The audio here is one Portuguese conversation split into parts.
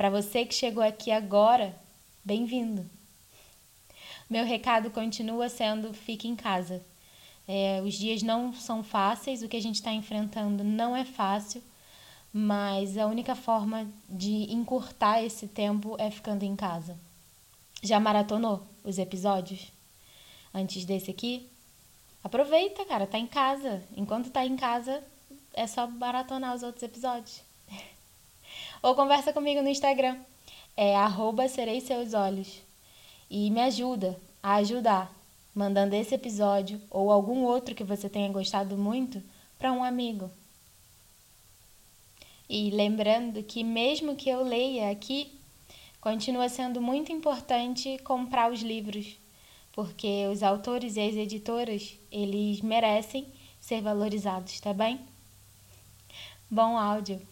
para você que chegou aqui agora, bem-vindo. Meu recado continua sendo: fique em casa. É, os dias não são fáceis, o que a gente está enfrentando não é fácil, mas a única forma de encurtar esse tempo é ficando em casa. Já maratonou os episódios? Antes desse aqui? Aproveita, cara, tá em casa. Enquanto tá em casa, é só maratonar os outros episódios. Ou conversa comigo no Instagram. É arroba serei seus olhos. E me ajuda a ajudar, mandando esse episódio ou algum outro que você tenha gostado muito para um amigo. E lembrando que mesmo que eu leia aqui, continua sendo muito importante comprar os livros, porque os autores e as editoras, eles merecem ser valorizados, tá bem? Bom áudio.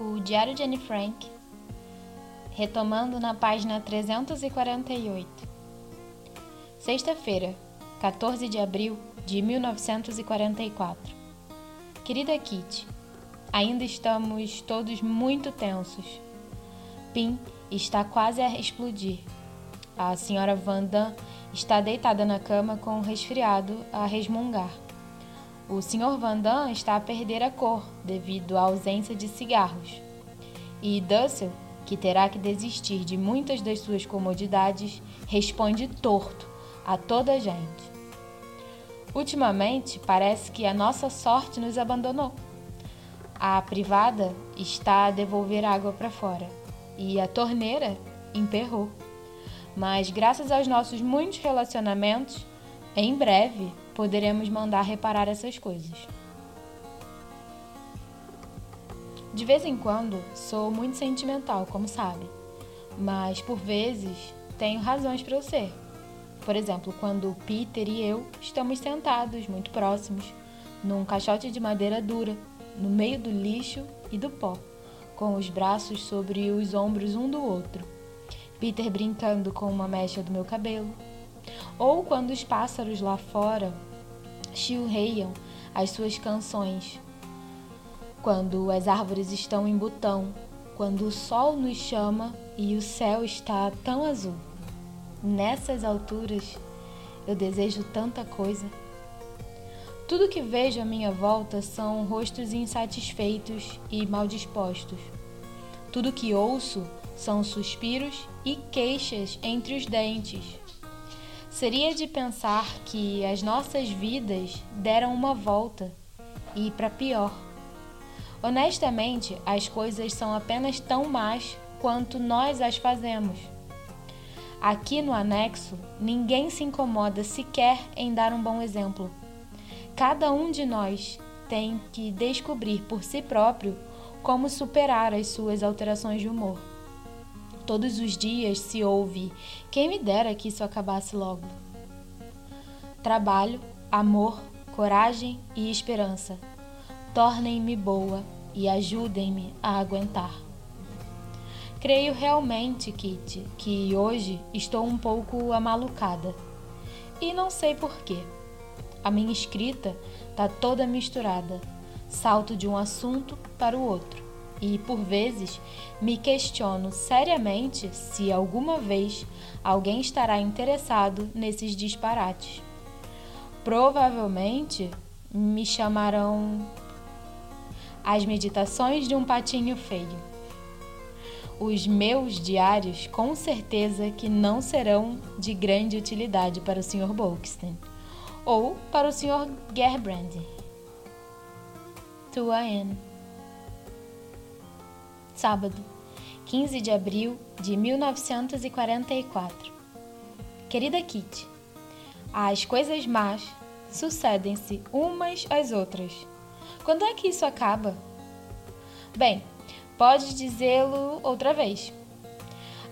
O Diário de Anne Frank, retomando na página 348. Sexta-feira, 14 de abril de 1944. Querida Kitty, ainda estamos todos muito tensos. Pim está quase a explodir. A senhora Vanda está deitada na cama com um resfriado a resmungar. O Sr. Van Damme está a perder a cor devido à ausência de cigarros. E Dussel, que terá que desistir de muitas das suas comodidades, responde torto a toda a gente. Ultimamente, parece que a nossa sorte nos abandonou. A privada está a devolver água para fora e a torneira emperrou. Mas, graças aos nossos muitos relacionamentos, em breve poderemos mandar reparar essas coisas. De vez em quando sou muito sentimental, como sabe, mas por vezes tenho razões para eu ser. Por exemplo, quando Peter e eu estamos sentados muito próximos, num caixote de madeira dura, no meio do lixo e do pó, com os braços sobre os ombros um do outro. Peter brincando com uma mecha do meu cabelo, ou quando os pássaros lá fora chilreiam as suas canções, quando as árvores estão em botão, quando o sol nos chama e o céu está tão azul. Nessas alturas, eu desejo tanta coisa. Tudo que vejo à minha volta são rostos insatisfeitos e mal dispostos. Tudo que ouço são suspiros e queixas entre os dentes seria de pensar que as nossas vidas deram uma volta e para pior. Honestamente, as coisas são apenas tão más quanto nós as fazemos. Aqui no anexo, ninguém se incomoda sequer em dar um bom exemplo. Cada um de nós tem que descobrir por si próprio como superar as suas alterações de humor. Todos os dias se ouve: quem me dera que isso acabasse logo. Trabalho, amor, coragem e esperança. Tornem-me boa e ajudem-me a aguentar. Creio realmente, Kitty, que hoje estou um pouco amalucada. E não sei porquê. A minha escrita está toda misturada. Salto de um assunto para o outro e, por vezes, me questiono seriamente se alguma vez alguém estará interessado nesses disparates. Provavelmente me chamarão As Meditações de um Patinho Feio. Os meus diários com certeza que não serão de grande utilidade para o Sr. Bolkestein ou para o Sr. Gerbrand. Tua Anne sábado, 15 de abril de 1944. Querida Kitty, as coisas más sucedem-se umas às outras. Quando é que isso acaba? Bem, pode dizê-lo outra vez.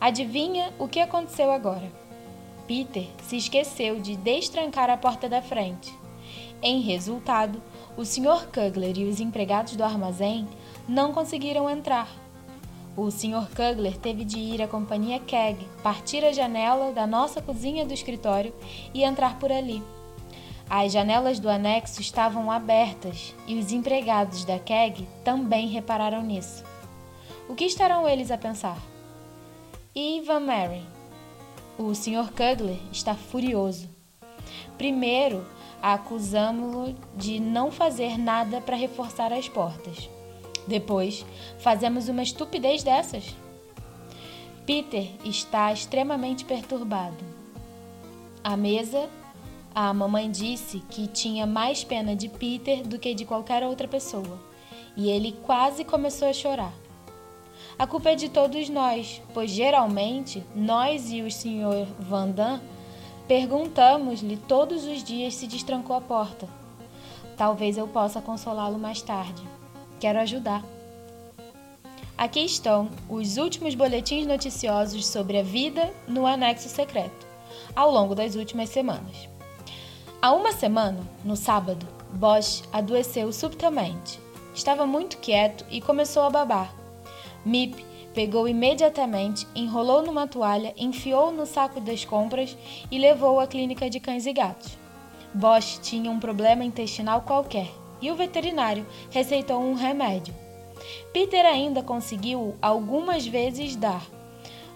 Adivinha o que aconteceu agora? Peter se esqueceu de destrancar a porta da frente. Em resultado, o Sr. Kugler e os empregados do armazém não conseguiram entrar. O Sr. Kugler teve de ir à companhia Keg, partir a janela da nossa cozinha do escritório e entrar por ali. As janelas do anexo estavam abertas e os empregados da Keg também repararam nisso. O que estarão eles a pensar? E Van Mary? O Sr. Kugler está furioso. Primeiro, acusamos-lo de não fazer nada para reforçar as portas. Depois, fazemos uma estupidez dessas. Peter está extremamente perturbado. À mesa, a mamãe disse que tinha mais pena de Peter do que de qualquer outra pessoa, e ele quase começou a chorar. A culpa é de todos nós, pois geralmente nós e o Sr. Vandam perguntamos-lhe todos os dias se destrancou a porta. Talvez eu possa consolá-lo mais tarde. Quero ajudar. Aqui estão os últimos boletins noticiosos sobre a vida no anexo secreto, ao longo das últimas semanas. Há uma semana, no sábado, Bosch adoeceu subitamente. Estava muito quieto e começou a babar. Mip pegou imediatamente, enrolou numa toalha, enfiou no saco das compras e levou à clínica de cães e gatos. Bosch tinha um problema intestinal qualquer e o veterinário receitou um remédio. Peter ainda conseguiu algumas vezes dar,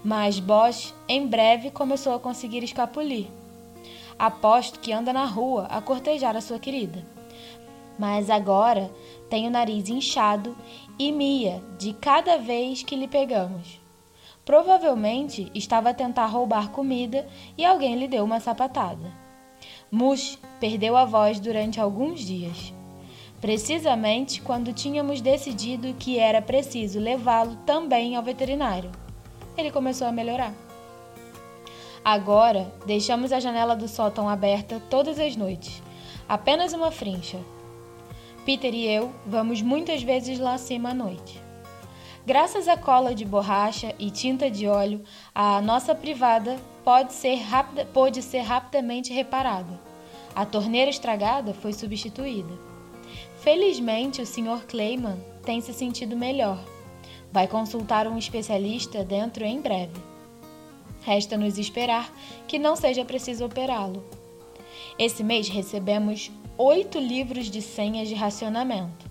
mas Bosch em breve começou a conseguir escapulir. Aposto que anda na rua a cortejar a sua querida. Mas agora tem o nariz inchado e mia de cada vez que lhe pegamos. Provavelmente estava a tentar roubar comida e alguém lhe deu uma sapatada. Mush perdeu a voz durante alguns dias precisamente quando tínhamos decidido que era preciso levá-lo também ao veterinário. Ele começou a melhorar. Agora, deixamos a janela do sótão aberta todas as noites, apenas uma frincha. Peter e eu vamos muitas vezes lá acima à noite. Graças à cola de borracha e tinta de óleo, a nossa privada pode ser, rapida, pode ser rapidamente reparada. A torneira estragada foi substituída. Felizmente, o Sr. Clayman tem se sentido melhor. Vai consultar um especialista dentro em breve. Resta-nos esperar que não seja preciso operá-lo. Esse mês recebemos oito livros de senhas de racionamento.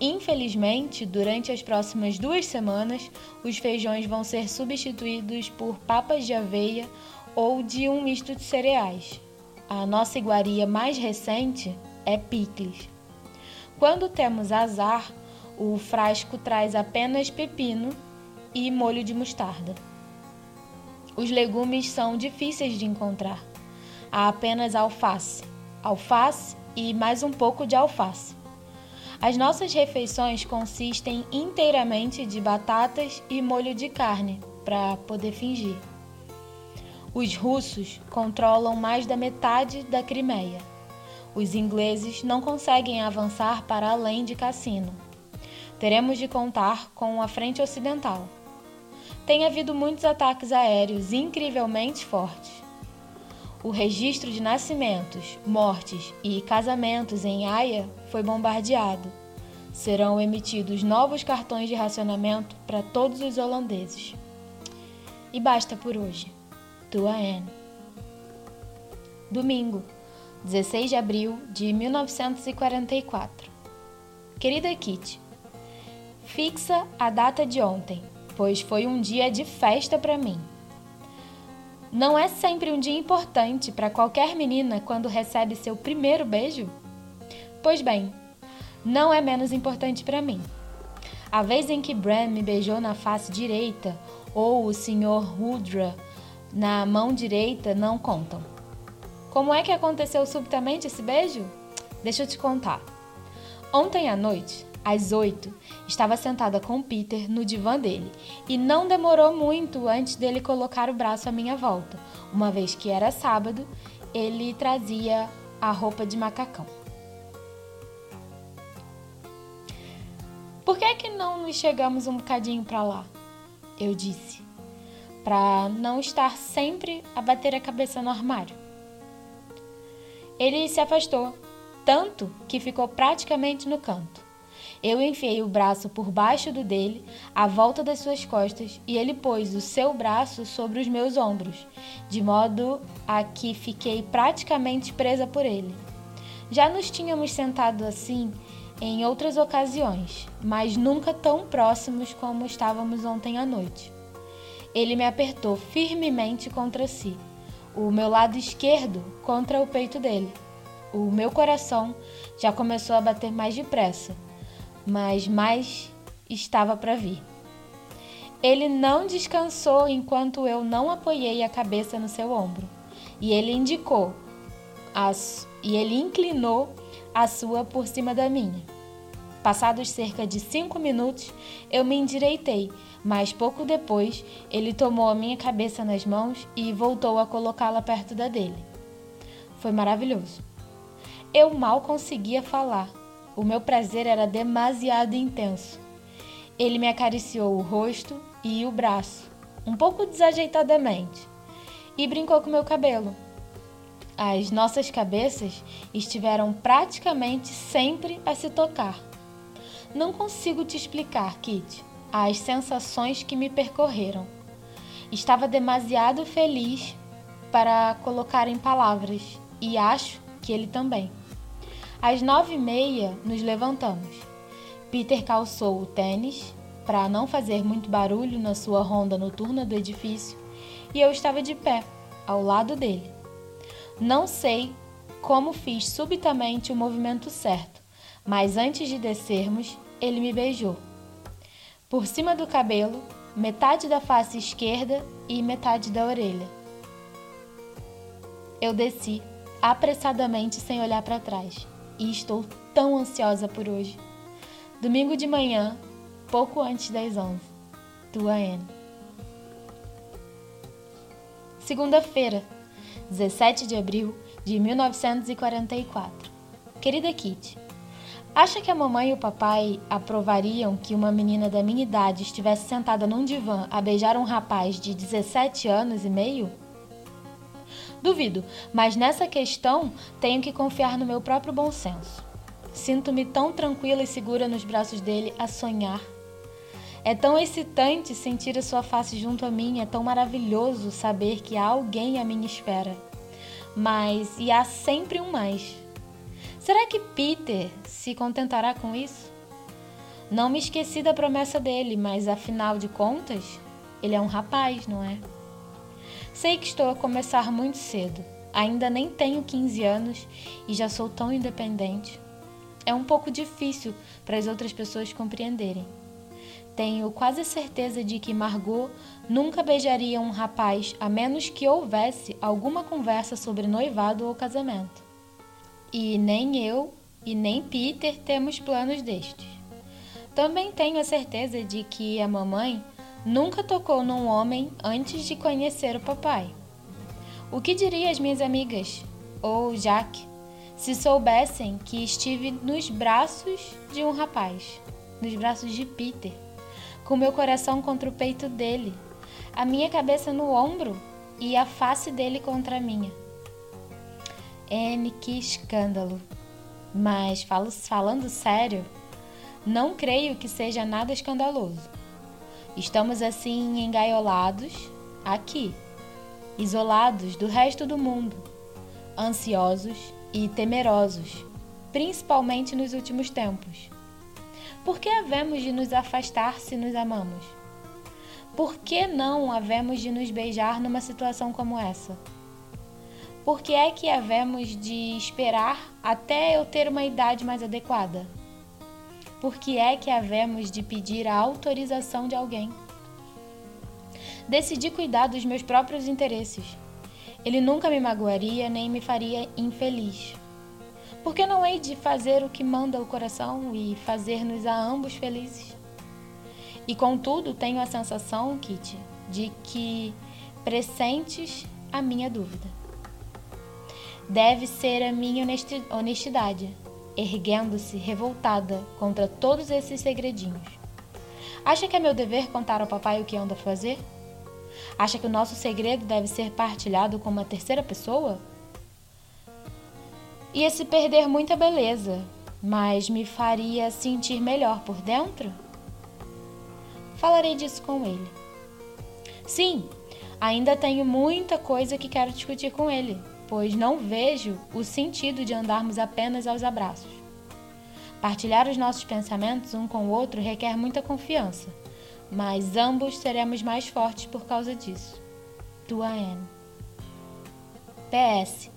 Infelizmente, durante as próximas duas semanas, os feijões vão ser substituídos por papas de aveia ou de um misto de cereais. A nossa iguaria mais recente é picles. Quando temos azar, o frasco traz apenas pepino e molho de mostarda. Os legumes são difíceis de encontrar. Há apenas alface, alface e mais um pouco de alface. As nossas refeições consistem inteiramente de batatas e molho de carne, para poder fingir. Os russos controlam mais da metade da Crimeia. Os ingleses não conseguem avançar para além de Cassino. Teremos de contar com a frente ocidental. Tem havido muitos ataques aéreos incrivelmente fortes. O registro de nascimentos, mortes e casamentos em Haia foi bombardeado. Serão emitidos novos cartões de racionamento para todos os holandeses. E basta por hoje. Tua Anne. Domingo, 16 de abril de 1944. Querida Kitty, fixa a data de ontem, pois foi um dia de festa para mim. Não é sempre um dia importante para qualquer menina quando recebe seu primeiro beijo? Pois bem, não é menos importante para mim. A vez em que Bram me beijou na face direita ou o Sr. Rudra na mão direita não contam. Como é que aconteceu subitamente esse beijo? Deixa eu te contar. Ontem à noite, às oito, estava sentada com Peter no divã dele e não demorou muito antes dele colocar o braço à minha volta, uma vez que era sábado, ele trazia a roupa de macacão. Por que é que não nos chegamos um bocadinho para lá? Eu disse, para não estar sempre a bater a cabeça no armário. Ele se afastou, tanto que ficou praticamente no canto. Eu enfiei o braço por baixo do dele, à volta das suas costas, e ele pôs o seu braço sobre os meus ombros, de modo a que fiquei praticamente presa por ele. Já nos tínhamos sentado assim em outras ocasiões, mas nunca tão próximos como estávamos ontem à noite. Ele me apertou firmemente contra si, o meu lado esquerdo contra o peito dele. O meu coração já começou a bater mais depressa mas mais estava para vir. Ele não descansou enquanto eu não apoiei a cabeça no seu ombro, e ele indicou as, e ele inclinou a sua por cima da minha. Passados cerca de cinco minutos, eu me endireitei, mas pouco depois ele tomou a minha cabeça nas mãos e voltou a colocá-la perto da dele. Foi maravilhoso. Eu mal conseguia falar, o meu prazer era demasiado intenso. Ele me acariciou o rosto e o braço, um pouco desajeitadamente, e brincou com meu cabelo. As nossas cabeças estiveram praticamente sempre a se tocar. Não consigo te explicar, Kit, as sensações que me percorreram. Estava demasiado feliz para colocar em palavras e acho que ele também. Às nove e meia, nos levantamos. Peter calçou o tênis para não fazer muito barulho na sua ronda noturna do edifício e eu estava de pé, ao lado dele. Não sei como fiz subitamente o movimento certo, mas antes de descermos, ele me beijou. Por cima do cabelo, metade da face esquerda e metade da orelha. Eu desci apressadamente sem olhar para trás e estou tão ansiosa por hoje. Domingo de manhã, pouco antes das 11. Tua Anne. Segunda-feira, 17 de abril de 1944. Querida Kitty, acha que a mamãe e o papai aprovariam que uma menina da minha idade estivesse sentada num divã a beijar um rapaz de 17 anos e meio? Duvido, mas nessa questão tenho que confiar no meu próprio bom senso. Sinto-me tão tranquila e segura nos braços dele a sonhar. É tão excitante sentir a sua face junto a mim, é tão maravilhoso saber que há alguém à minha espera. Mas e há sempre um mais. Será que Peter se contentará com isso? Não me esqueci da promessa dele, mas afinal de contas, ele é um rapaz, não é? Sei que estou a começar muito cedo. Ainda nem tenho 15 anos e já sou tão independente. É um pouco difícil para as outras pessoas compreenderem. Tenho quase certeza de que Margot nunca beijaria um rapaz a menos que houvesse alguma conversa sobre noivado ou casamento. E nem eu e nem Peter temos planos destes. Também tenho a certeza de que a mamãe nunca tocou num homem antes de conhecer o papai. O que diriam as minhas amigas, ou Jack, se soubessem que estive nos braços de um rapaz, nos braços de Peter, com meu coração contra o peito dele, a minha cabeça no ombro e a face dele contra a minha? N, que escândalo! Mas, falando sério, não creio que seja nada escandaloso. Estamos assim engaiolados aqui, isolados do resto do mundo, ansiosos e temerosos, principalmente nos últimos tempos. Por que havemos de nos afastar se nos amamos? Por que não havemos de nos beijar numa situação como essa? Por que é que havemos de esperar até eu ter uma idade mais adequada? por que é que havemos de pedir a autorização de alguém? Decidi cuidar dos meus próprios interesses. Ele nunca me magoaria nem me faria infeliz. Por que não hei de fazer o que manda o coração e fazer-nos a ambos felizes? E contudo, tenho a sensação, Kitty, de que pressentes a minha dúvida. Deve ser a minha honestidade erguendo-se revoltada contra todos esses segredinhos. Acha que é meu dever contar ao papai o que anda a fazer? Acha que o nosso segredo deve ser partilhado com uma terceira pessoa? Ia se perder muita beleza, mas me faria sentir melhor por dentro? Falarei disso com ele. Sim, ainda tenho muita coisa que quero discutir com ele, pois não vejo o sentido de andarmos apenas aos abraços. Partilhar os nossos pensamentos um com o outro requer muita confiança, mas ambos seremos mais fortes por causa disso. Tua Anne. PS.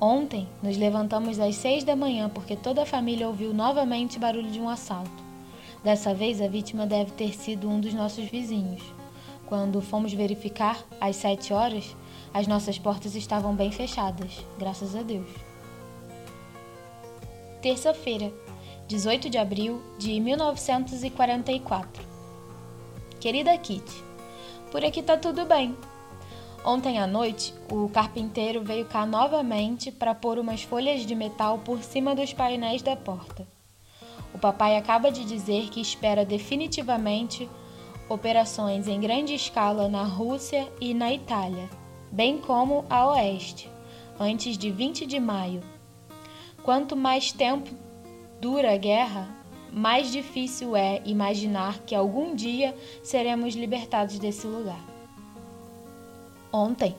Ontem nos levantamos às seis da manhã porque toda a família ouviu novamente barulho de um assalto. Dessa vez a vítima deve ter sido um dos nossos vizinhos. Quando fomos verificar, às sete horas, as nossas portas estavam bem fechadas, graças a Deus. Terça-feira, 18 de abril de 1944. Querida Kitty, por aqui tá tudo bem. Ontem à noite, o carpinteiro veio cá novamente para pôr umas folhas de metal por cima dos painéis da porta. O papai acaba de dizer que espera definitivamente operações em grande escala na Rússia e na Itália, bem como a oeste, antes de 20 de maio. Quanto mais tempo dura a guerra, mais difícil é imaginar que algum dia seremos libertados desse lugar. Ontem,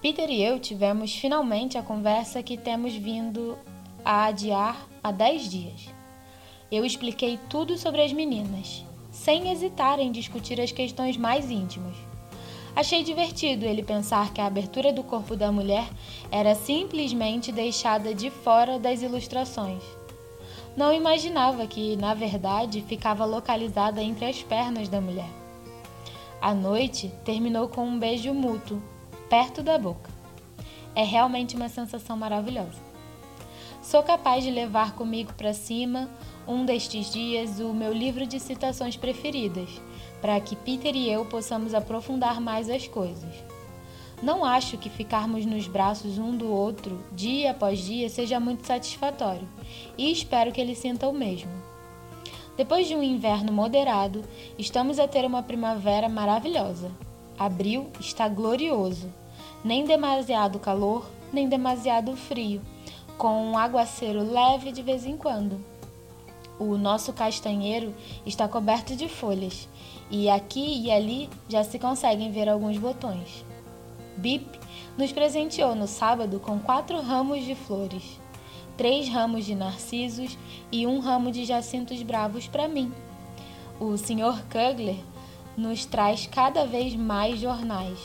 Peter e eu tivemos finalmente a conversa que temos vindo a adiar há 10 dias. Eu expliquei tudo sobre as meninas sem hesitar em discutir as questões mais íntimas. Achei divertido ele pensar que a abertura do corpo da mulher era simplesmente deixada de fora das ilustrações. Não imaginava que, na verdade, ficava localizada entre as pernas da mulher. A noite terminou com um beijo mútuo, perto da boca. É realmente uma sensação maravilhosa. Sou capaz de levar comigo para cima um destes dias o meu livro de citações preferidas, para que Peter e eu possamos aprofundar mais as coisas. Não acho que ficarmos nos braços um do outro dia após dia seja muito satisfatório, e espero que ele sinta o mesmo. Depois de um inverno moderado, estamos a ter uma primavera maravilhosa. Abril está glorioso, nem demasiado calor, nem demasiado frio, com um aguaceiro leve de vez em quando. O nosso castanheiro está coberto de folhas e aqui e ali já se conseguem ver alguns botões. Bip nos presenteou no sábado com quatro ramos de flores, três ramos de narcisos e um ramo de jacintos bravos para mim. O Sr. Kugler nos traz cada vez mais jornais.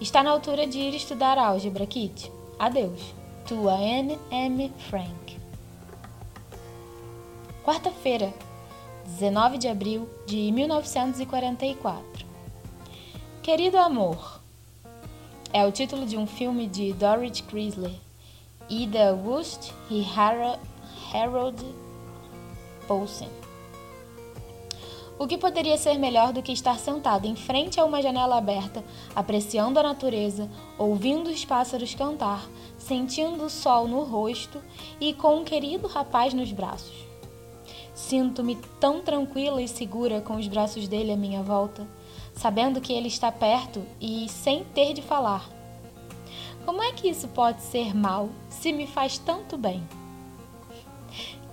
Está na altura de ir estudar álgebra, Kit. Adeus. Tua N. M. Frank. Quarta-feira, 19 de abril de 1944. Querido Amor é o título de um filme de Dorrit Chrysler, Ida Wust e Harold Paulsen. O que poderia ser melhor do que estar sentado em frente a uma janela aberta, apreciando a natureza, ouvindo os pássaros cantar, sentindo o sol no rosto e com um querido rapaz nos braços? Sinto-me tão tranquila e segura com os braços dele à minha volta, sabendo que ele está perto e sem ter de falar. Como é que isso pode ser mal se me faz tanto bem?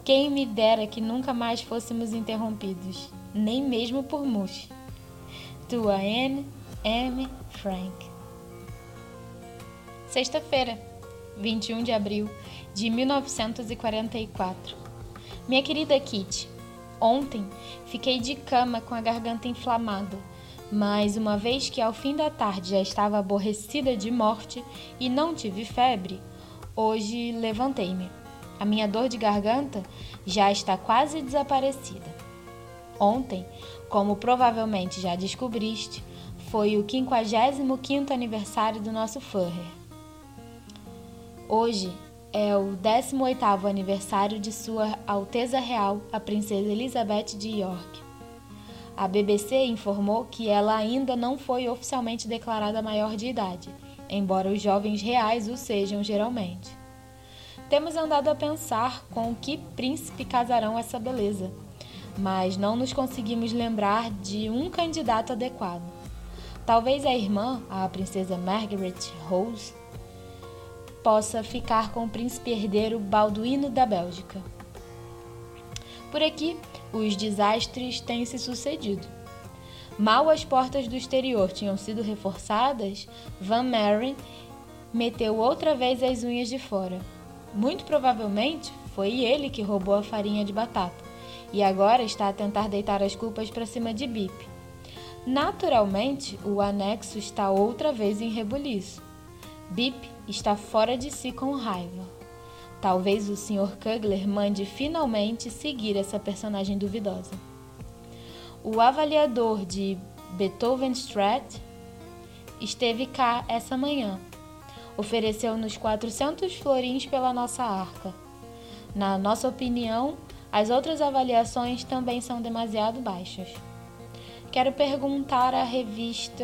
Quem me dera que nunca mais fôssemos interrompidos, nem mesmo por Mush. Tua N. M. Frank. Sexta-feira, 21 de abril de 1944. Minha querida Kitty, ontem fiquei de cama com a garganta inflamada, mas uma vez que ao fim da tarde já estava aborrecida de morte e não tive febre, hoje levantei-me. A minha dor de garganta já está quase desaparecida. Ontem, como provavelmente já descobriste, foi o 55º aniversário do nosso Führer. Hoje é o 18º aniversário de Sua Alteza Real, a Princesa Elizabeth de York. A BBC informou que ela ainda não foi oficialmente declarada maior de idade, embora os jovens reais o sejam geralmente. Temos andado a pensar com que príncipe casarão essa beleza, mas não nos conseguimos lembrar de um candidato adequado. Talvez a irmã, a princesa Margaret Rose, possa ficar com o príncipe herdeiro Balduíno da Bélgica. Por aqui, os desastres têm se sucedido. Mal as portas do exterior tinham sido reforçadas, Van Maren meteu outra vez as unhas de fora. Muito provavelmente foi ele que roubou a farinha de batata e agora está a tentar deitar as culpas para cima de Bip. Naturalmente, o anexo está outra vez em rebuliço. Bip está fora de si com raiva. Talvez o Sr. Kugler mande finalmente seguir essa personagem duvidosa. O avaliador de Beethoven Strat esteve cá essa manhã. Ofereceu-nos 400 florins pela nossa arca. Na nossa opinião, as outras avaliações também são demasiado baixas. Quero perguntar à revista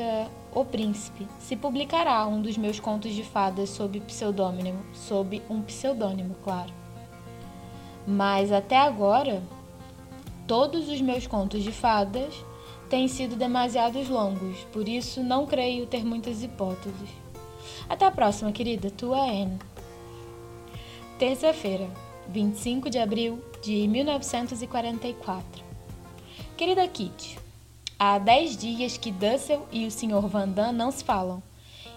O Príncipe se publicará um dos meus contos de fadas sob pseudônimo, sob um pseudônimo, claro. Mas até agora, todos os meus contos de fadas têm sido demasiado longos, por isso não creio ter muitas hipóteses. Até a próxima, querida. Tua Anne. Terça-feira, 25 de abril de 1944. Querida Kitty, Há dez dias que Dussel e o Sr. Vandam não se falam,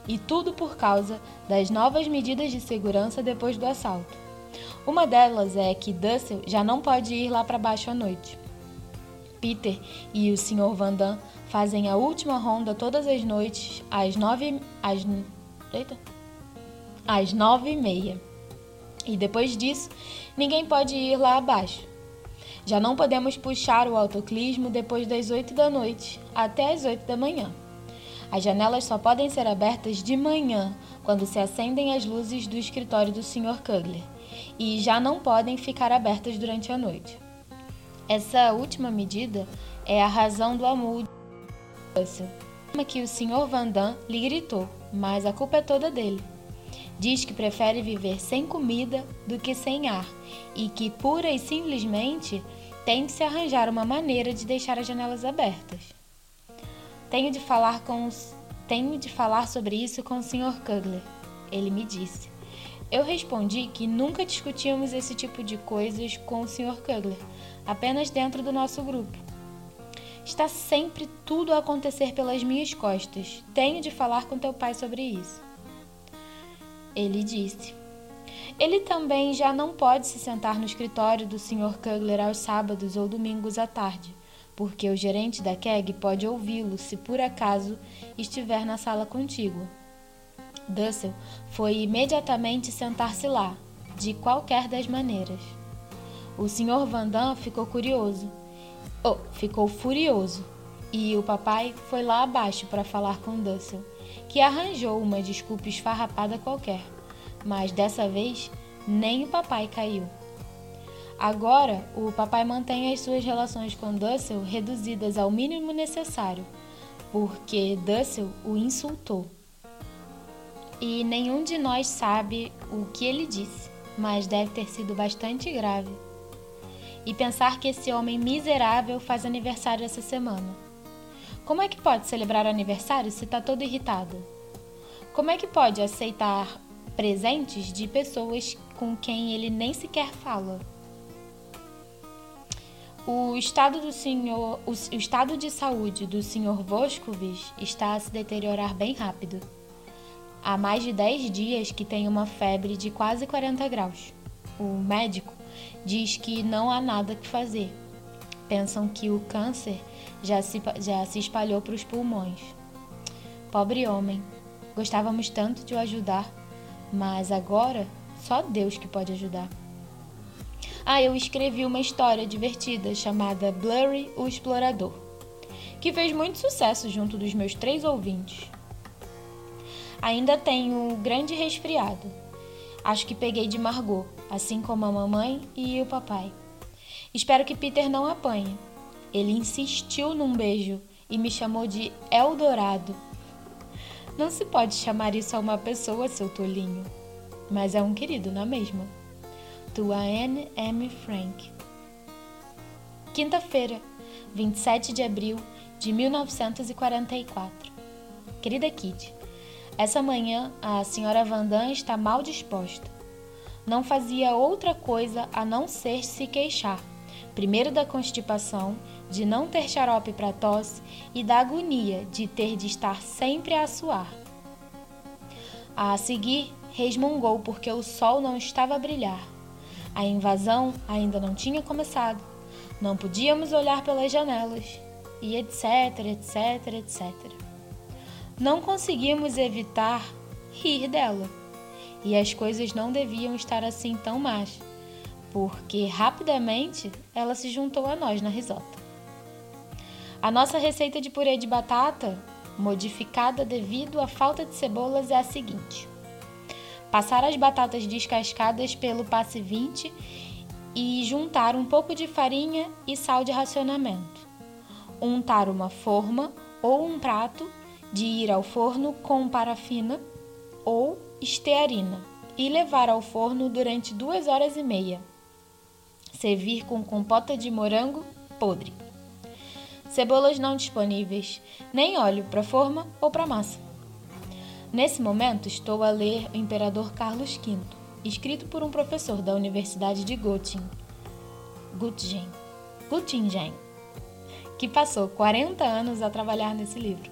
e tudo por causa das novas medidas de segurança depois do assalto. Uma delas é que Dussel já não pode ir lá para baixo à noite. Peter e o Sr. Vandam fazem a última ronda todas as noites às nove, às, eita, às nove e meia. E depois disso, ninguém pode ir lá abaixo. Já não podemos puxar o autoclismo depois das 8 da noite até as 8 da manhã. As janelas só podem ser abertas de manhã, quando se acendem as luzes do escritório do Sr. Kugler, e já não podem ficar abertas durante a noite. Essa última medida é a razão do amor que o Sr. Vandam lhe gritou, mas a culpa é toda dele. Diz que prefere viver sem comida do que sem ar e que pura e simplesmente tem de se arranjar uma maneira de deixar as janelas abertas. Tenho de falar com os... tenho de falar sobre isso com o Sr. Kugler. Ele me disse. Eu respondi que nunca discutíamos esse tipo de coisas com o Sr. Kugler, apenas dentro do nosso grupo. Está sempre tudo a acontecer pelas minhas costas. Tenho de falar com teu pai sobre isso. Ele disse. Ele também já não pode se sentar no escritório do Sr. Kugler aos sábados ou domingos à tarde, porque o gerente da KEG pode ouvi-lo se por acaso estiver na sala contígua. Dussel foi imediatamente sentar-se lá, de qualquer das maneiras. O Sr. Vandam ficou curioso. Oh, ficou furioso. E o papai foi lá abaixo para falar com Dussel que arranjou uma desculpa esfarrapada qualquer, mas dessa vez nem o papai caiu. Agora, o papai mantém as suas relações com Dussel reduzidas ao mínimo necessário, porque Dussel o insultou. E nenhum de nós sabe o que ele disse, mas deve ter sido bastante grave. E pensar que esse homem miserável faz aniversário essa semana. Como é que pode celebrar aniversário se está todo irritado? Como é que pode aceitar presentes de pessoas com quem ele nem sequer fala? O estado, do senhor, o, estado de saúde do Sr. Voskovich está a se deteriorar bem rápido. Há mais de 10 dias que tem uma febre de quase 40 graus. O médico diz que não há nada que fazer. Pensam que o câncer já se, já se espalhou para os pulmões. Pobre homem, gostávamos tanto de o ajudar, mas agora só Deus que pode ajudar. Ah, eu escrevi uma história divertida chamada Blurry o Explorador, que fez muito sucesso junto dos meus três ouvintes. Ainda tenho grande resfriado. Acho que peguei de Margot, assim como a mamãe e o papai. Espero que Peter não apanhe. Ele insistiu num beijo e me chamou de Eldorado. Não se pode chamar isso a uma pessoa, seu tolinho. Mas é um querido, não é mesmo? tua Anne M. Frank. Quinta-feira, 27 de abril de 1944. Querida Kitty, essa manhã a senhora Vandam está mal disposta. Não fazia outra coisa a não ser se queixar, primeiro da constipação, de não ter xarope para tosse e da agonia de ter de estar sempre a suar. A seguir, resmungou porque o sol não estava a brilhar. A invasão ainda não tinha começado. Não podíamos olhar pelas janelas. E etc, etc, etc. Não conseguimos evitar rir dela. E as coisas não deviam estar assim tão más, porque rapidamente ela se juntou a nós na risota. A nossa receita de purê de batata, modificada devido à falta de cebolas, é a seguinte: Passar as batatas descascadas pelo passe 20 e juntar um pouco de farinha e sal de racionamento. Untar uma forma ou um prato de ir ao forno com parafina ou estearina e levar ao forno durante duas horas e meia. Servir com compota de morango podre. Cebolas não disponíveis, nem óleo para forma ou para massa. Nesse momento, estou a ler O Imperador Carlos V, escrito por um professor da Universidade de Göttingen, Göttingen, que passou 40 anos a trabalhar nesse livro.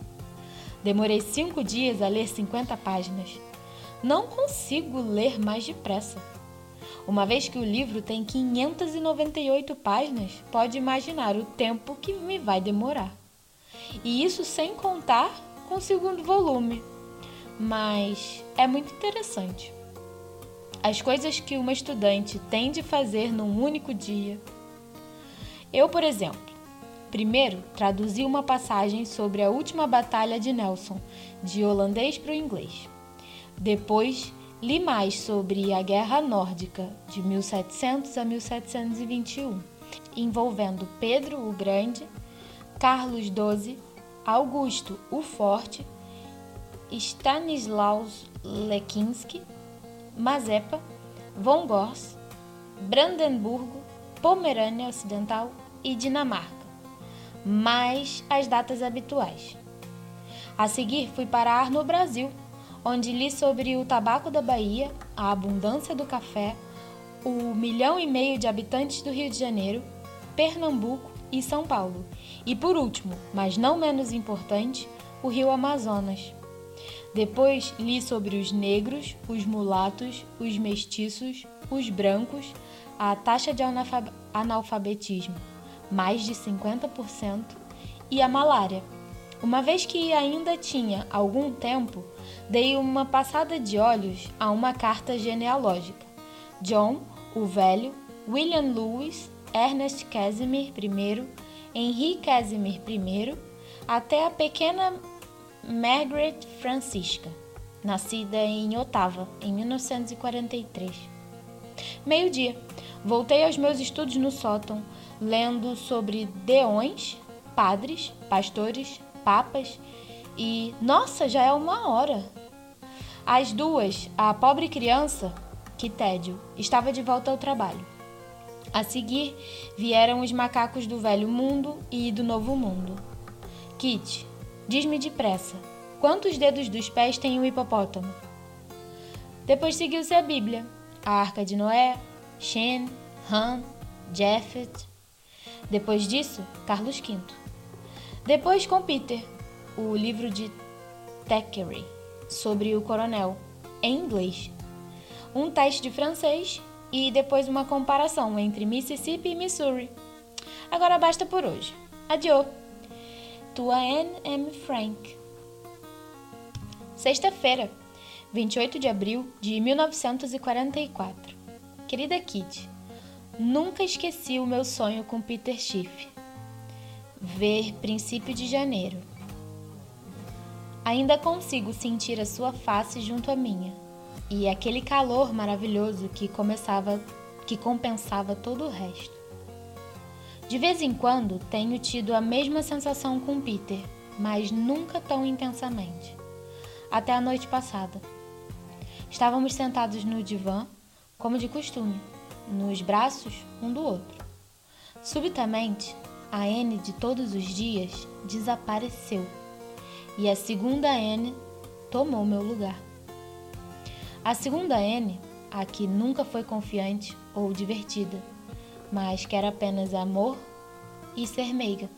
Demorei cinco dias a ler 50 páginas. Não consigo ler mais depressa. Uma vez que o livro tem 598 páginas, pode imaginar o tempo que me vai demorar. E isso sem contar com o segundo volume, mas é muito interessante. As coisas que uma estudante tem de fazer num único dia. Eu, por exemplo, primeiro traduzi uma passagem sobre a última batalha de Nelson, de holandês para o inglês. Depois, li mais sobre a Guerra Nórdica, de 1700 a 1721, envolvendo Pedro o Grande, Carlos XII, Augusto o Forte Stanislaus Lekinski, Mazepa, Von Gors, Brandenburgo, Pomerânia Ocidental e Dinamarca, mais as datas habituais. A seguir, fui parar no Brasil, onde li sobre o tabaco da Bahia, a abundância do café, o milhão e meio de habitantes do Rio de Janeiro, Pernambuco e São Paulo, e por último, mas não menos importante, o Rio Amazonas. Depois li sobre os negros, os mulatos, os mestiços, os brancos, a taxa de analfabetismo, mais de 50%, e a malária. Uma vez que ainda tinha algum tempo, dei uma passada de olhos a uma carta genealógica. John, o Velho, William Lewis, Ernest Casimir I, Henri Casimir I, até a pequena Margaret Francisca, nascida em Otava, em 1943. Meio-dia. Voltei aos meus estudos no sótão, lendo sobre deões, padres, pastores, papas e. Nossa, já é uma hora! Às duas, a pobre criança, que tédio, estava de volta ao trabalho. A seguir, vieram os macacos do velho mundo e do novo mundo. Kit, Diz-me depressa, quantos dedos dos pés tem o um hipopótamo? Depois seguiu-se a Bíblia, a Arca de Noé, Shem, Ham, Japhet. Depois disso, Carlos V. Depois com Peter, o livro de Thackeray sobre o coronel, em inglês. Um teste de francês e depois uma comparação entre Mississippi e Missouri. Agora basta por hoje. Adiós! tua Anne M. Frank. Sexta-feira, 28 de abril de 1944. Querida Kitty, nunca esqueci o meu sonho com Peter Schiff. Ver princípio de janeiro. Ainda consigo sentir a sua face junto à minha e aquele calor maravilhoso que começava que compensava todo o resto. De vez em quando tenho tido a mesma sensação com Peter, mas nunca tão intensamente. Até a noite passada. Estávamos sentados no divã, como de costume, nos braços um do outro. Subitamente, a N de todos os dias desapareceu e a segunda N tomou meu lugar. A segunda N, a que nunca foi confiante ou divertida, mas que era apenas amor e ser meiga.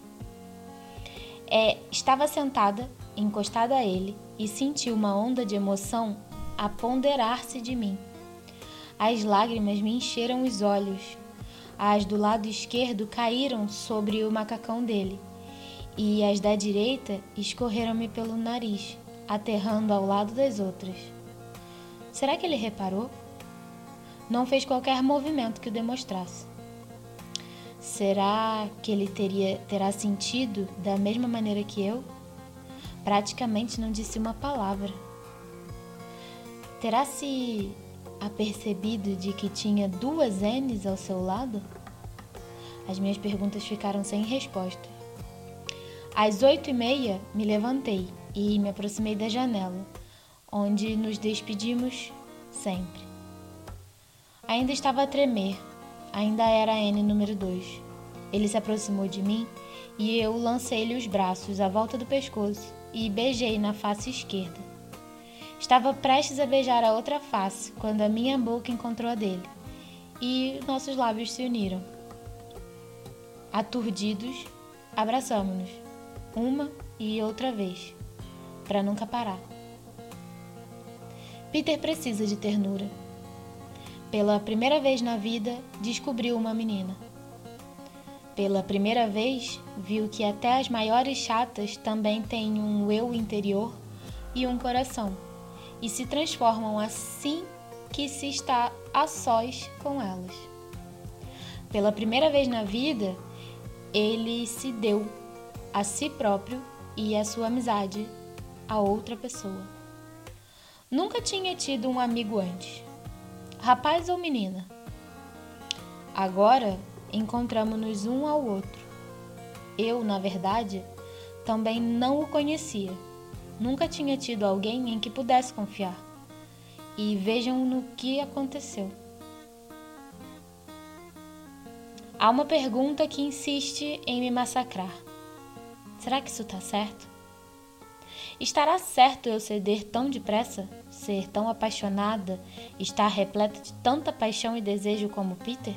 É, estava sentada, encostada a ele, e senti uma onda de emoção aponderar-se de mim. As lágrimas me encheram os olhos. As do lado esquerdo caíram sobre o macacão dele, e as da direita escorreram-me pelo nariz, aterrando ao lado das outras. Será que ele reparou? Não fez qualquer movimento que o demonstrasse. Será que ele teria, terá sentido da mesma maneira que eu? Praticamente não disse uma palavra. Terá se apercebido de que tinha duas N's ao seu lado? As minhas perguntas ficaram sem resposta. Às oito e meia, me levantei e me aproximei da janela, onde nos despedimos sempre. Ainda estava a tremer, Ainda era a N número 2. Ele se aproximou de mim e eu lancei-lhe os braços à volta do pescoço e beijei na face esquerda. Estava prestes a beijar a outra face quando a minha boca encontrou a dele e nossos lábios se uniram. Aturdidos, abraçamos-nos, uma e outra vez, para nunca parar. Peter precisa de ternura pela primeira vez na vida, descobriu uma menina. Pela primeira vez, viu que até as maiores chatas também têm um eu interior e um coração, e se transformam assim que se está a sós com elas. Pela primeira vez na vida, ele se deu a si próprio e a sua amizade a outra pessoa. Nunca tinha tido um amigo antes rapaz ou menina? Agora encontramos-nos um ao outro. Eu, na verdade, também não o conhecia. Nunca tinha tido alguém em que pudesse confiar. E vejam no que aconteceu. Há uma pergunta que insiste em me massacrar. Será que isso está certo? Estará certo eu ceder tão depressa? Ser tão apaixonada? Estar repleta de tanta paixão e desejo como Peter?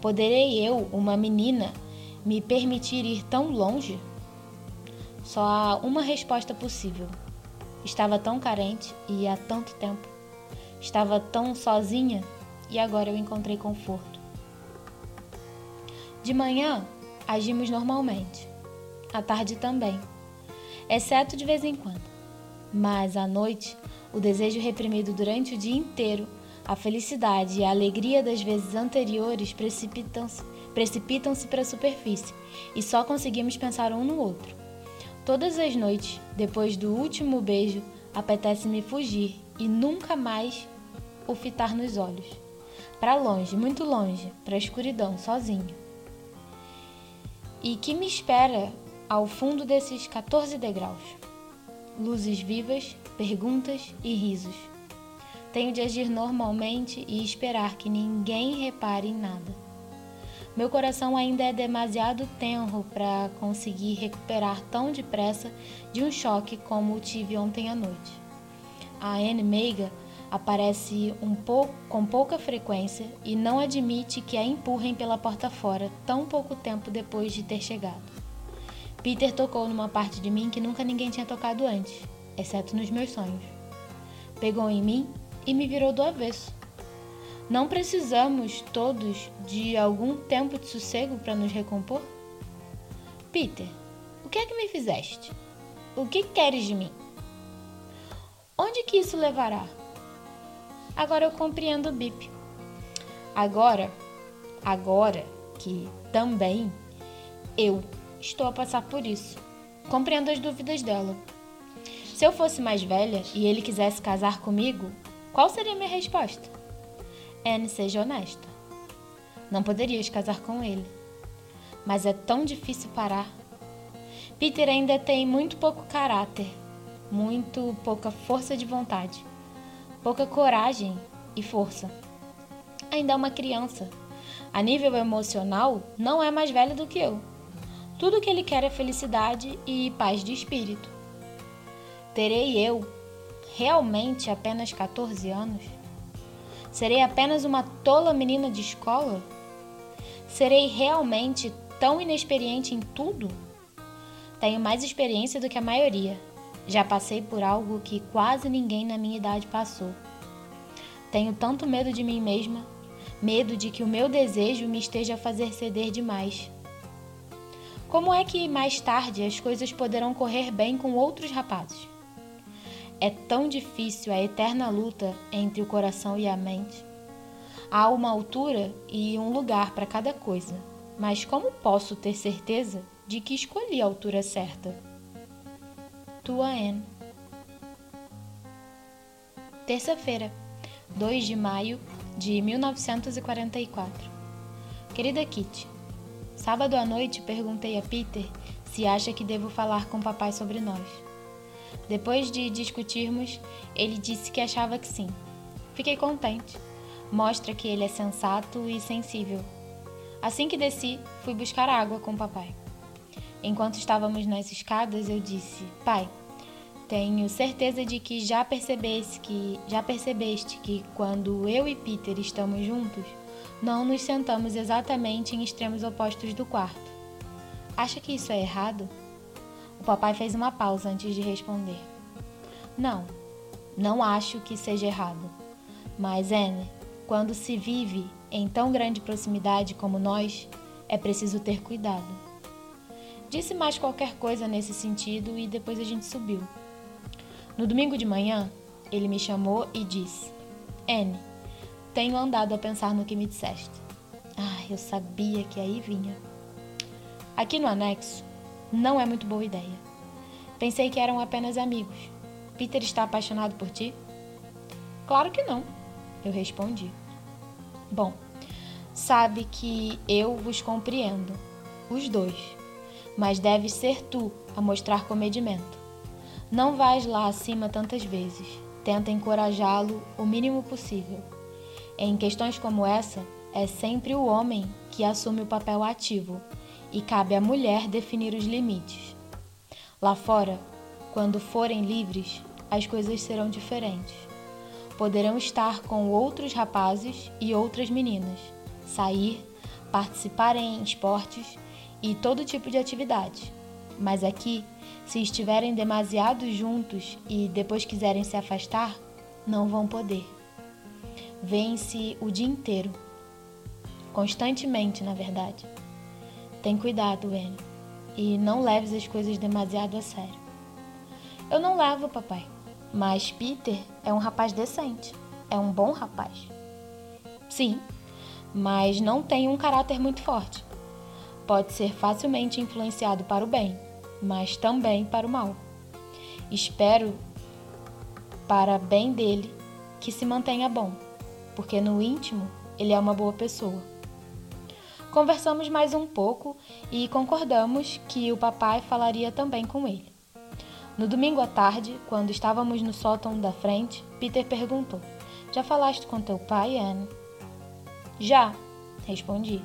Poderei eu, uma menina, me permitir ir tão longe? Só há uma resposta possível. Estava tão carente e há tanto tempo. Estava tão sozinha e agora eu encontrei conforto. De manhã, agimos normalmente. À tarde também exceto de vez em quando. Mas à noite, o desejo reprimido durante o dia inteiro, a felicidade e a alegria das vezes anteriores precipitam-se precipitam para a superfície e só conseguimos pensar um no outro. Todas as noites, depois do último beijo, apetece-me fugir e nunca mais o fitar nos olhos. Para longe, muito longe, para a escuridão, sozinho. E que me espera ao fundo desses 14 degraus. Luzes vivas, perguntas e risos. Tenho de agir normalmente e esperar que ninguém repare em nada. Meu coração ainda é demasiado tenro para conseguir recuperar tão depressa de um choque como o tive ontem à noite. A Anne Meiga aparece um pouco, com pouca frequência e não admite que a empurrem pela porta fora tão pouco tempo depois de ter chegado. Peter tocou numa parte de mim que nunca ninguém tinha tocado antes, exceto nos meus sonhos. Pegou em mim e me virou do avesso. Não precisamos todos de algum tempo de sossego para nos recompor? Peter, o que é que me fizeste? O que queres de mim? Onde que isso levará? Agora eu compreendo o Bip. Agora, agora que também eu Estou a passar por isso. Compreendo as dúvidas dela. Se eu fosse mais velha e ele quisesse casar comigo, qual seria minha resposta? Anne, seja honesta. Não poderias casar com ele. Mas é tão difícil parar. Peter ainda tem muito pouco caráter, muito pouca força de vontade, pouca coragem e força. ainda é uma criança. A nível emocional, não é mais velho do que eu. Tudo que ele quer é felicidade e paz de espírito. Terei eu realmente apenas 14 anos? Serei apenas uma tola menina de escola? Serei realmente tão inexperiente em tudo? Tenho mais experiência do que a maioria. Já passei por algo que quase ninguém na minha idade passou. Tenho tanto medo de mim mesma, medo de que o meu desejo me esteja a fazer ceder demais. Como é que mais tarde as coisas poderão correr bem com outros rapazes? É tão difícil a eterna luta entre o coração e a mente. Há uma altura e um lugar para cada coisa, mas como posso ter certeza de que escolhi a altura certa? Tua Anne. Terça-feira, 2 de maio de 1944. Querida Kitty, sábado à noite perguntei a Peter se acha que devo falar com papai sobre nós. Depois de discutirmos, ele disse que achava que sim. Fiquei contente. Mostra que ele é sensato e sensível. Assim que desci, fui buscar água com papai. Enquanto estávamos nas escadas, eu disse: "Pai, tenho certeza de que já percebeste que já percebeste que quando eu e Peter estamos juntos, não nos sentamos exatamente em extremos opostos do quarto. Acha que isso é errado?" O papai fez uma pausa antes de responder. Não, não acho que seja errado. Mas, Anne, quando se vive em tão grande proximidade como nós, é preciso ter cuidado. Disse mais qualquer coisa nesse sentido e depois a gente subiu. No domingo de manhã, ele me chamou e disse: Anne, tenho andado a pensar no que me disseste. Ah, eu sabia que aí vinha. Aqui no anexo, não é muito boa ideia. Pensei que eram apenas amigos. Peter está apaixonado por ti? Claro que não, eu respondi. Bom, sabe que eu vos compreendo, os dois, mas deves ser tu a mostrar comedimento. Não vais lá acima tantas vezes. Tenta encorajá-lo o mínimo possível. Em questões como essa, é sempre o homem que assume o papel ativo e cabe à mulher definir os limites. Lá fora, quando forem livres, as coisas serão diferentes. Poderão estar com outros rapazes e outras meninas, sair, participar em esportes e todo tipo de atividade. Mas aqui, se estiverem demasiado juntos e depois quiserem se afastar, não vão poder. Vêm-se o dia inteiro, constantemente, na verdade. Tem cuidado, Anne, e não leves as coisas demasiado a sério. Eu não levo, papai, mas Peter é um rapaz decente, é um bom rapaz. Sim, mas não tem um caráter muito forte. Pode ser facilmente influenciado para o bem, mas também para o mal. Espero, para bem dele, que se mantenha bom, porque no íntimo ele é uma boa pessoa. Conversamos mais um pouco e concordamos que o papai falaria também com ele. No domingo à tarde, quando estávamos no sótão da frente, Peter perguntou: Já falaste com teu pai, Anne? Já, respondi.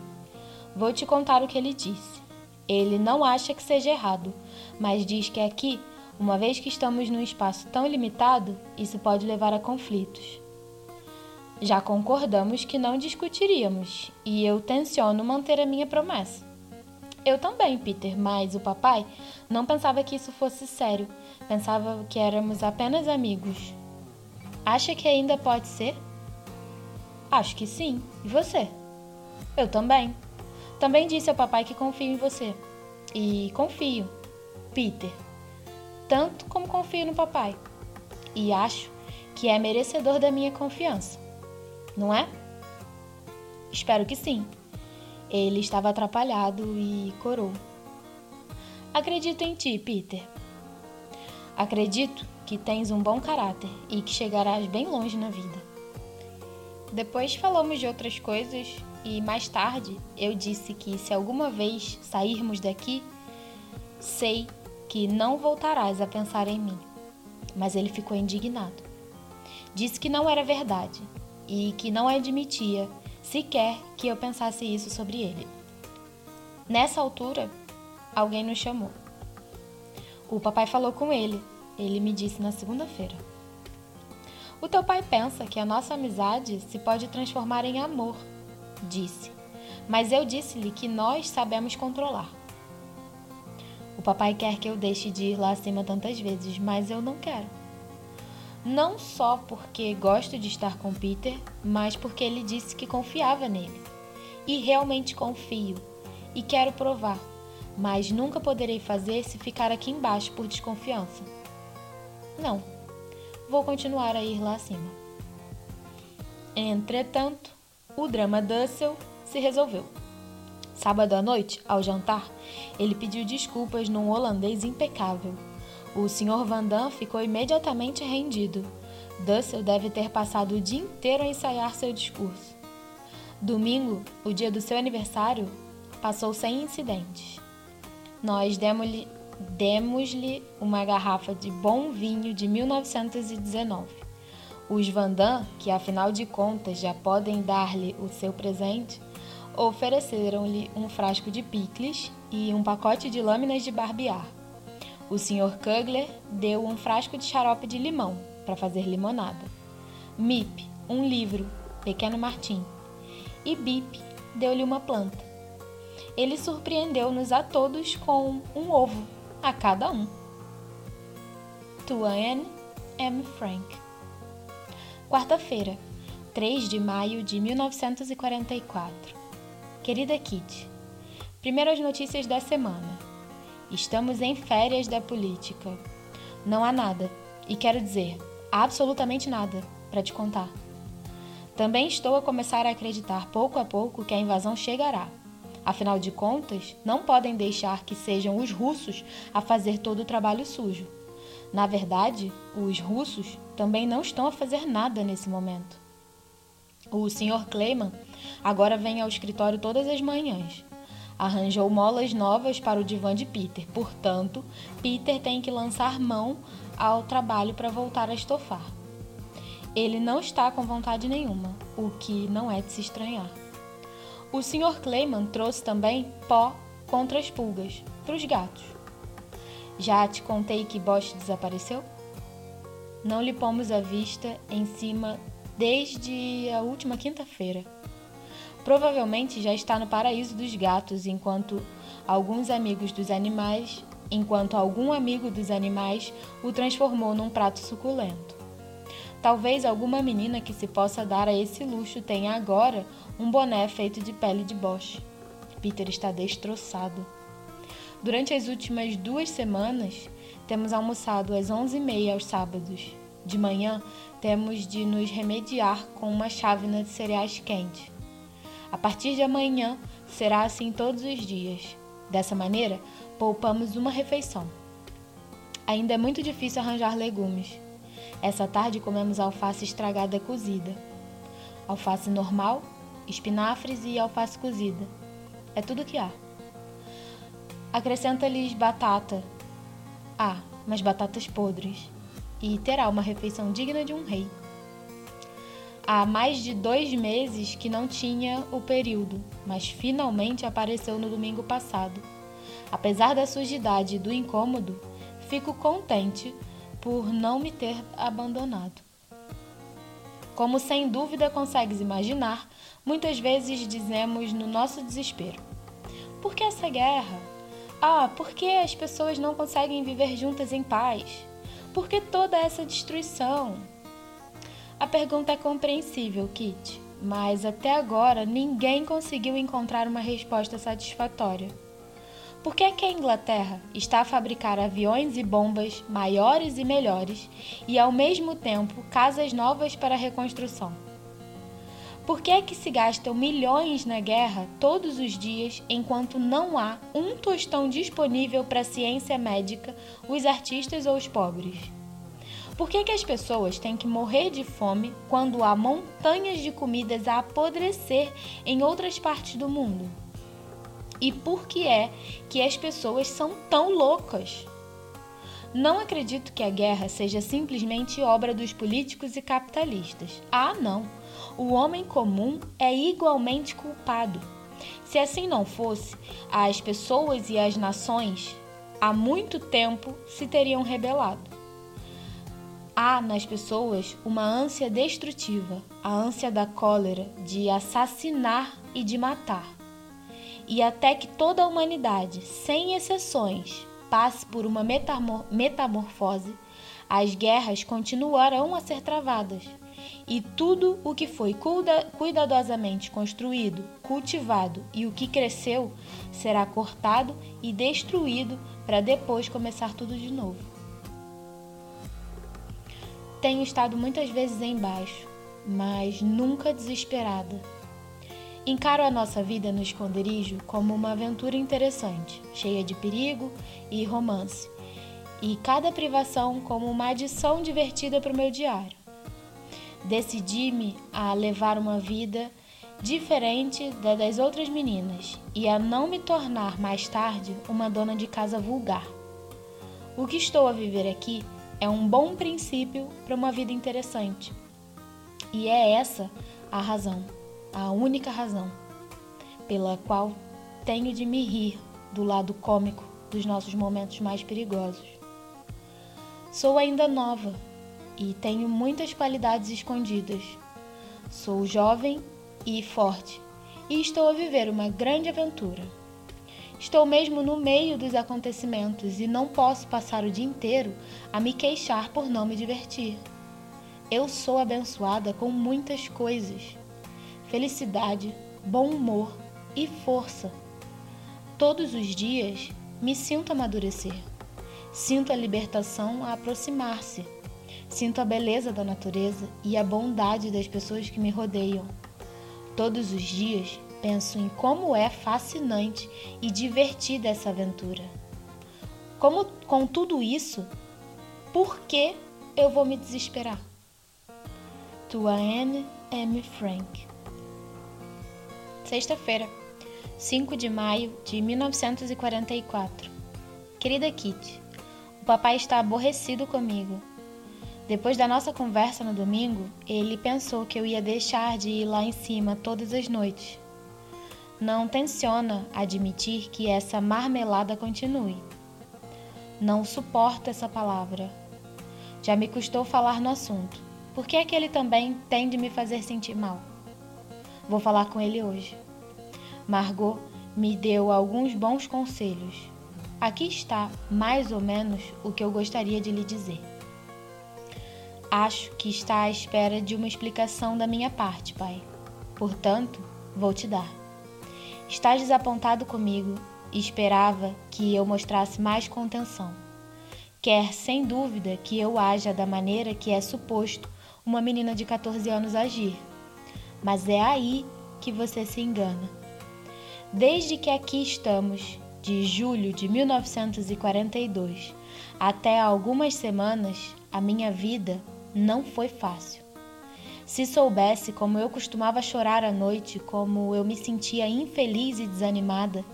Vou te contar o que ele disse. Ele não acha que seja errado, mas diz que aqui, uma vez que estamos num espaço tão limitado, isso pode levar a conflitos. Já concordamos que não discutiríamos e eu tenciono manter a minha promessa. Eu também, Peter, mas o papai não pensava que isso fosse sério. Pensava que éramos apenas amigos. Acha que ainda pode ser? Acho que sim. E você? Eu também. Também disse ao papai que confio em você. E confio, Peter, tanto como confio no papai. E acho que é merecedor da minha confiança não é? Espero que sim. Ele estava atrapalhado e corou. Acredito em ti, Peter. Acredito que tens um bom caráter e que chegarás bem longe na vida. Depois falamos de outras coisas e mais tarde eu disse que se alguma vez sairmos daqui, sei que não voltarás a pensar em mim. Mas ele ficou indignado. Disse que não era verdade e que não admitia sequer que eu pensasse isso sobre ele. Nessa altura, alguém nos chamou. O papai falou com ele. Ele me disse na segunda-feira. O teu pai pensa que a nossa amizade se pode transformar em amor, disse. Mas eu disse-lhe que nós sabemos controlar. O papai quer que eu deixe de ir lá acima tantas vezes, mas eu não quero. Não só porque gosto de estar com Peter, mas porque ele disse que confiava nele. E realmente confio. E quero provar, mas nunca poderei fazer se ficar aqui embaixo por desconfiança. Não, vou continuar a ir lá acima. Entretanto, o drama Dussel se resolveu. Sábado à noite, ao jantar, ele pediu desculpas num holandês impecável. O Sr. Van Damme ficou imediatamente rendido. Dussel deve ter passado o dia inteiro a ensaiar seu discurso. Domingo, o dia do seu aniversário, passou sem incidentes. Nós demos-lhe demos-lhe uma garrafa de bom vinho de 1919. Os Vandam, que afinal de contas já podem dar-lhe o seu presente, ofereceram-lhe um frasco de picles e um pacote de lâminas de barbear. O Sr. Kugler deu um frasco de xarope de limão para fazer limonada. Mip, um livro, Pequeno Martim. E Bip deu-lhe uma planta. Ele surpreendeu-nos a todos com um ovo a cada um. Tuane M. Frank. Quarta-feira, 3 de maio de 1944. Querida Kitty, primeiras notícias da semana. Estamos em férias da política. Não há nada, e quero dizer, absolutamente nada, para te contar. Também estou a começar a acreditar pouco a pouco que a invasão chegará. Afinal de contas, não podem deixar que sejam os russos a fazer todo o trabalho sujo. Na verdade, os russos também não estão a fazer nada nesse momento. O Sr. Kleiman agora vem ao escritório todas as manhãs. Arranjou molas novas para o divã de Peter, portanto, Peter tem que lançar mão ao trabalho para voltar a estofar. Ele não está com vontade nenhuma, o que não é de se estranhar. O Sr. Clayman trouxe também pó contra as pulgas para os gatos. Já te contei que Bosch desapareceu? Não lhe pomos a vista em cima desde a última quinta-feira. Provavelmente já está no paraíso dos gatos, enquanto alguns amigos dos animais, enquanto algum amigo dos animais o transformou num prato suculento. Talvez alguma menina que se possa dar a esse luxo tenha agora um boné feito de pele de Bosch. Peter está destroçado. Durante as últimas duas semanas, temos almoçado às 11h30 aos sábados. De manhã, temos de nos remediar com uma chávena de cereais quente. A partir de amanhã, será assim todos os dias. Dessa maneira, poupamos uma refeição. Ainda é muito difícil arranjar legumes. Essa tarde comemos alface estragada cozida. Alface normal, espinafres e alface cozida. É tudo que há. Acrescenta-lhes batata. Ah, mas batatas podres. E terá uma refeição digna de um rei. Há mais de dois meses que não tinha o período, mas finalmente apareceu no domingo passado. Apesar da sujidade e do incômodo, fico contente por não me ter abandonado. Como sem dúvida consegues imaginar, muitas vezes dizemos no nosso desespero: Por que essa guerra? Ah, por que as pessoas não conseguem viver juntas em paz? Por que toda essa destruição? A pergunta é compreensível, Kit, mas até agora ninguém conseguiu encontrar uma resposta satisfatória. Por que, é que a Inglaterra está a fabricar aviões e bombas maiores e melhores e, ao mesmo tempo, casas novas para reconstrução? Por que é que se gastam milhões na guerra todos os dias enquanto não há um tostão disponível para a ciência médica, os artistas ou os pobres? Por que, que as pessoas têm que morrer de fome quando há montanhas de comidas a apodrecer em outras partes do mundo? E por que é que as pessoas são tão loucas? Não acredito que a guerra seja simplesmente obra dos políticos e capitalistas. Ah, não! O homem comum é igualmente culpado. Se assim não fosse, as pessoas e as nações há muito tempo se teriam rebelado. Há nas pessoas uma ânsia destrutiva, a ânsia da cólera, de assassinar e de matar. E até que toda a humanidade, sem exceções, passe por uma metamorfose, as guerras continuarão a ser travadas. E tudo o que foi cuidadosamente construído, cultivado e o que cresceu será cortado e destruído para depois começar tudo de novo. Tenho estado muitas vezes embaixo, mas nunca desesperada. Encaro a nossa vida no esconderijo como uma aventura interessante, cheia de perigo e romance, e cada privação como uma adição divertida para o meu diário. Decidi-me a levar uma vida diferente da das outras meninas e a não me tornar mais tarde uma dona de casa vulgar. O que estou a viver aqui é um bom princípio para uma vida interessante. E é essa a razão, a única razão, pela qual tenho de me rir do lado cômico dos nossos momentos mais perigosos. Sou ainda nova e tenho muitas qualidades escondidas. Sou jovem e forte e estou a viver uma grande aventura. Estou mesmo no meio dos acontecimentos e não posso passar o dia inteiro a me queixar por não me divertir. Eu sou abençoada com muitas coisas: felicidade, bom humor e força. Todos os dias me sinto amadurecer. Sinto a libertação a aproximar-se. Sinto a beleza da natureza e a bondade das pessoas que me rodeiam. Todos os dias penso em como é fascinante e divertida essa aventura. Como com tudo isso, por que eu vou me desesperar? Tua Anne M. Frank. Sexta-feira, 5 de maio de 1944. Querida Kitty, o papai está aborrecido comigo. Depois da nossa conversa no domingo, ele pensou que eu ia deixar de ir lá em cima todas as noites não tenciona admitir que essa marmelada continue. Não suporto essa palavra. Já me custou falar no assunto. Por que é que ele também tem de me fazer sentir mal? Vou falar com ele hoje. Margot me deu alguns bons conselhos. Aqui está, mais ou menos, o que eu gostaria de lhe dizer. Acho que está à espera de uma explicação da minha parte, pai. Portanto, vou te dar. Estás desapontado comigo e esperava que eu mostrasse mais contenção. Quer, sem dúvida, que eu haja da maneira que é suposto uma menina de 14 anos agir. Mas é aí que você se engana. Desde que aqui estamos, de julho de 1942 até algumas semanas, a minha vida não foi fácil. Se soubesse como eu costumava chorar à noite, como eu me sentia infeliz e desanimada,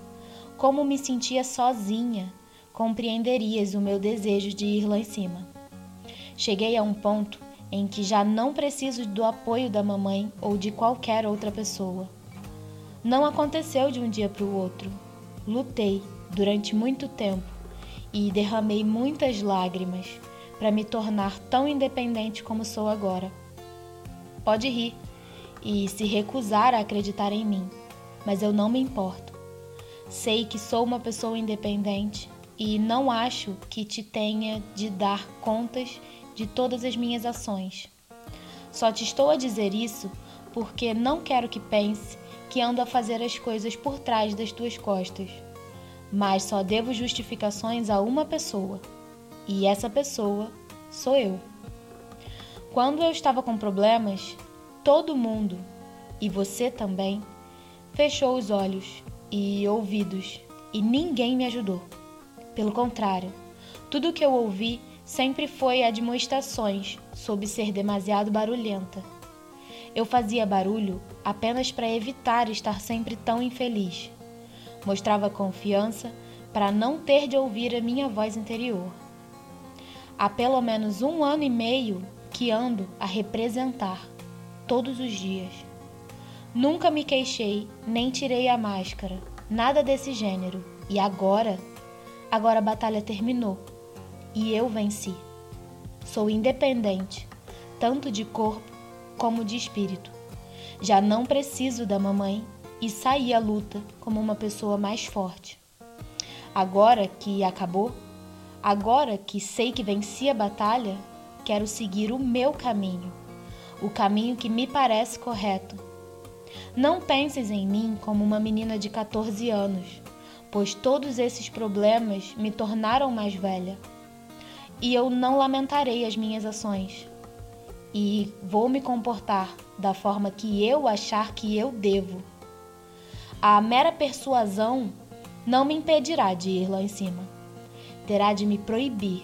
como me sentia sozinha, compreenderias o meu desejo de ir lá em cima. Cheguei a um ponto em que já não preciso do apoio da mamãe ou de qualquer outra pessoa. Não aconteceu de um dia para o outro. Lutei durante muito tempo e derramei muitas lágrimas para me tornar tão independente como sou agora. Pode rir e se recusar a acreditar em mim, mas eu não me importo. Sei que sou uma pessoa independente e não acho que te tenha de dar contas de todas as minhas ações. Só te estou a dizer isso porque não quero que pense que ando a fazer as coisas por trás das tuas costas. Mas só devo justificações a uma pessoa, e essa pessoa sou eu. Quando eu estava com problemas, todo mundo, e você também, fechou os olhos e ouvidos e ninguém me ajudou. Pelo contrário, tudo que eu ouvi sempre foi admoestações sobre ser demasiado barulhenta. Eu fazia barulho apenas para evitar estar sempre tão infeliz. Mostrava confiança para não ter de ouvir a minha voz interior. Há pelo menos um ano e meio que ando a representar todos os dias. Nunca me queixei, nem tirei a máscara, nada desse gênero. E agora? Agora a batalha terminou e eu venci. Sou independente, tanto de corpo como de espírito. Já não preciso da mamãe e saí à luta como uma pessoa mais forte. Agora que acabou, agora que sei que venci a batalha, quero seguir o meu caminho, o caminho que me parece correto. Não penses em mim como uma menina de 14 anos, pois todos esses problemas me tornaram mais velha. E eu não lamentarei as minhas ações. E vou me comportar da forma que eu achar que eu devo. A mera persuasão não me impedirá de ir lá em cima. Terá de me proibir,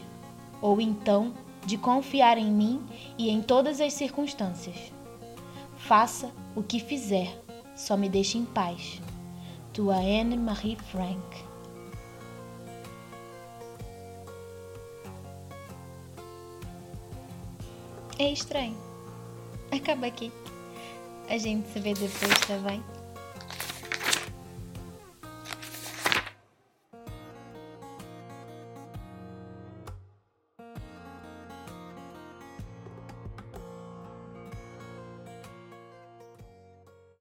ou então de confiar em mim e em todas as circunstâncias. Faça o que fizer, só me deixe em paz. Tua Anne Marie Frank. É estranho. Acaba aqui. A gente se vê depois, tá bem?